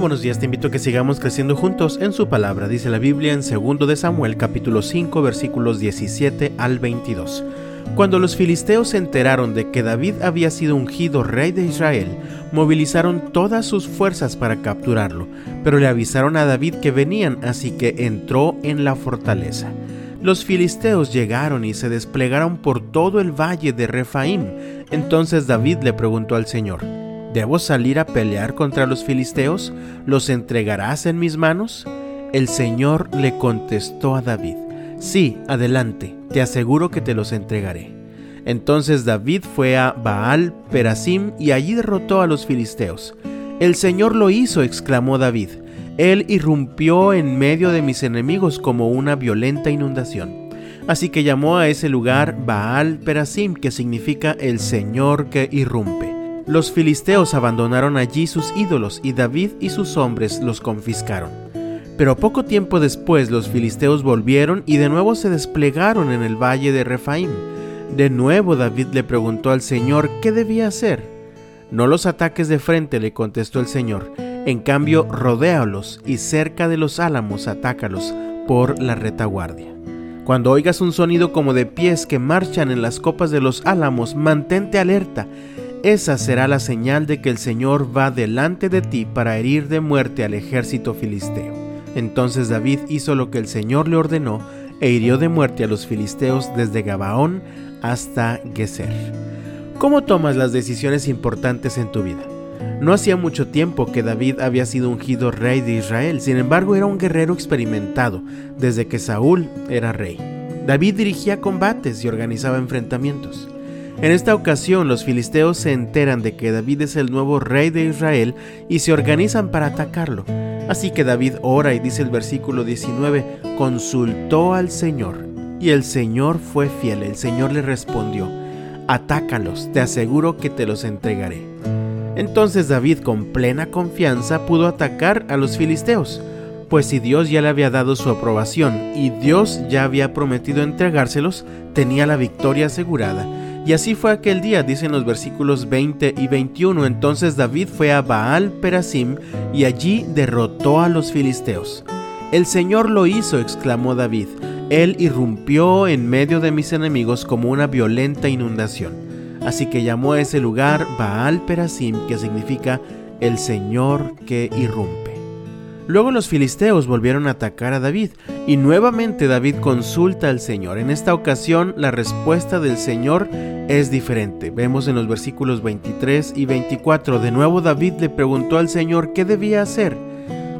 buenos días, te invito a que sigamos creciendo juntos en su palabra, dice la Biblia en 2 de Samuel capítulo 5 versículos 17 al 22. Cuando los filisteos se enteraron de que David había sido ungido rey de Israel, movilizaron todas sus fuerzas para capturarlo, pero le avisaron a David que venían, así que entró en la fortaleza. Los filisteos llegaron y se desplegaron por todo el valle de Refaim. Entonces David le preguntó al Señor, ¿Debo salir a pelear contra los filisteos? ¿Los entregarás en mis manos? El Señor le contestó a David, Sí, adelante, te aseguro que te los entregaré. Entonces David fue a Baal Perasim y allí derrotó a los filisteos. El Señor lo hizo, exclamó David. Él irrumpió en medio de mis enemigos como una violenta inundación. Así que llamó a ese lugar Baal Perasim, que significa el Señor que irrumpe. Los filisteos abandonaron allí sus ídolos y David y sus hombres los confiscaron. Pero poco tiempo después los filisteos volvieron y de nuevo se desplegaron en el valle de Refaim. De nuevo David le preguntó al Señor qué debía hacer. No los ataques de frente, le contestó el Señor. En cambio, rodéalos y cerca de los álamos atácalos por la retaguardia. Cuando oigas un sonido como de pies que marchan en las copas de los álamos, mantente alerta esa será la señal de que el Señor va delante de ti para herir de muerte al ejército filisteo. Entonces David hizo lo que el Señor le ordenó e hirió de muerte a los filisteos desde Gabaón hasta Geser. ¿Cómo tomas las decisiones importantes en tu vida? No hacía mucho tiempo que David había sido ungido rey de Israel, sin embargo era un guerrero experimentado desde que Saúl era rey. David dirigía combates y organizaba enfrentamientos. En esta ocasión los filisteos se enteran de que David es el nuevo rey de Israel y se organizan para atacarlo. Así que David ora y dice el versículo 19, consultó al Señor y el Señor fue fiel, el Señor le respondió, atácalos, te aseguro que te los entregaré. Entonces David con plena confianza pudo atacar a los filisteos, pues si Dios ya le había dado su aprobación y Dios ya había prometido entregárselos, tenía la victoria asegurada y así fue aquel día, dicen los versículos 20 y 21. Entonces David fue a Baal Perasim y allí derrotó a los filisteos. El Señor lo hizo, exclamó David. Él irrumpió en medio de mis enemigos como una violenta inundación. Así que llamó a ese lugar Baal Perasim, que significa el Señor que irrumpe. Luego los filisteos volvieron a atacar a David y nuevamente David consulta al Señor. En esta ocasión la respuesta del Señor es diferente. Vemos en los versículos 23 y 24. De nuevo David le preguntó al Señor qué debía hacer.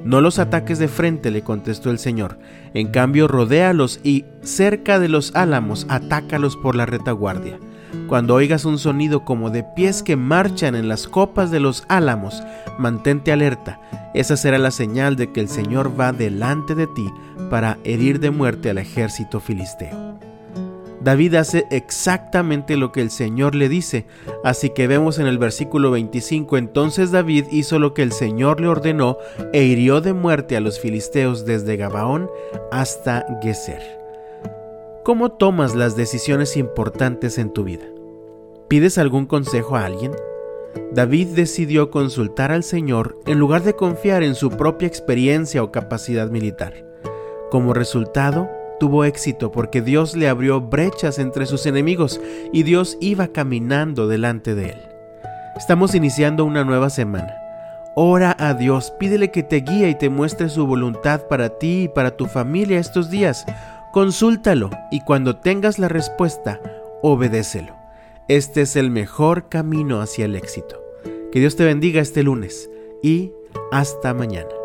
No los ataques de frente, le contestó el Señor. En cambio, rodéalos y cerca de los álamos, atácalos por la retaguardia. Cuando oigas un sonido como de pies que marchan en las copas de los álamos, mantente alerta esa será la señal de que el Señor va delante de ti para herir de muerte al ejército filisteo. David hace exactamente lo que el Señor le dice, así que vemos en el versículo 25, entonces David hizo lo que el Señor le ordenó e hirió de muerte a los filisteos desde Gabaón hasta Geser. ¿Cómo tomas las decisiones importantes en tu vida? ¿Pides algún consejo a alguien? David decidió consultar al Señor en lugar de confiar en su propia experiencia o capacidad militar. Como resultado, tuvo éxito porque Dios le abrió brechas entre sus enemigos y Dios iba caminando delante de él. Estamos iniciando una nueva semana. Ora a Dios, pídele que te guíe y te muestre su voluntad para ti y para tu familia estos días. Consúltalo y cuando tengas la respuesta, obedécelo. Este es el mejor camino hacia el éxito. Que Dios te bendiga este lunes y hasta mañana.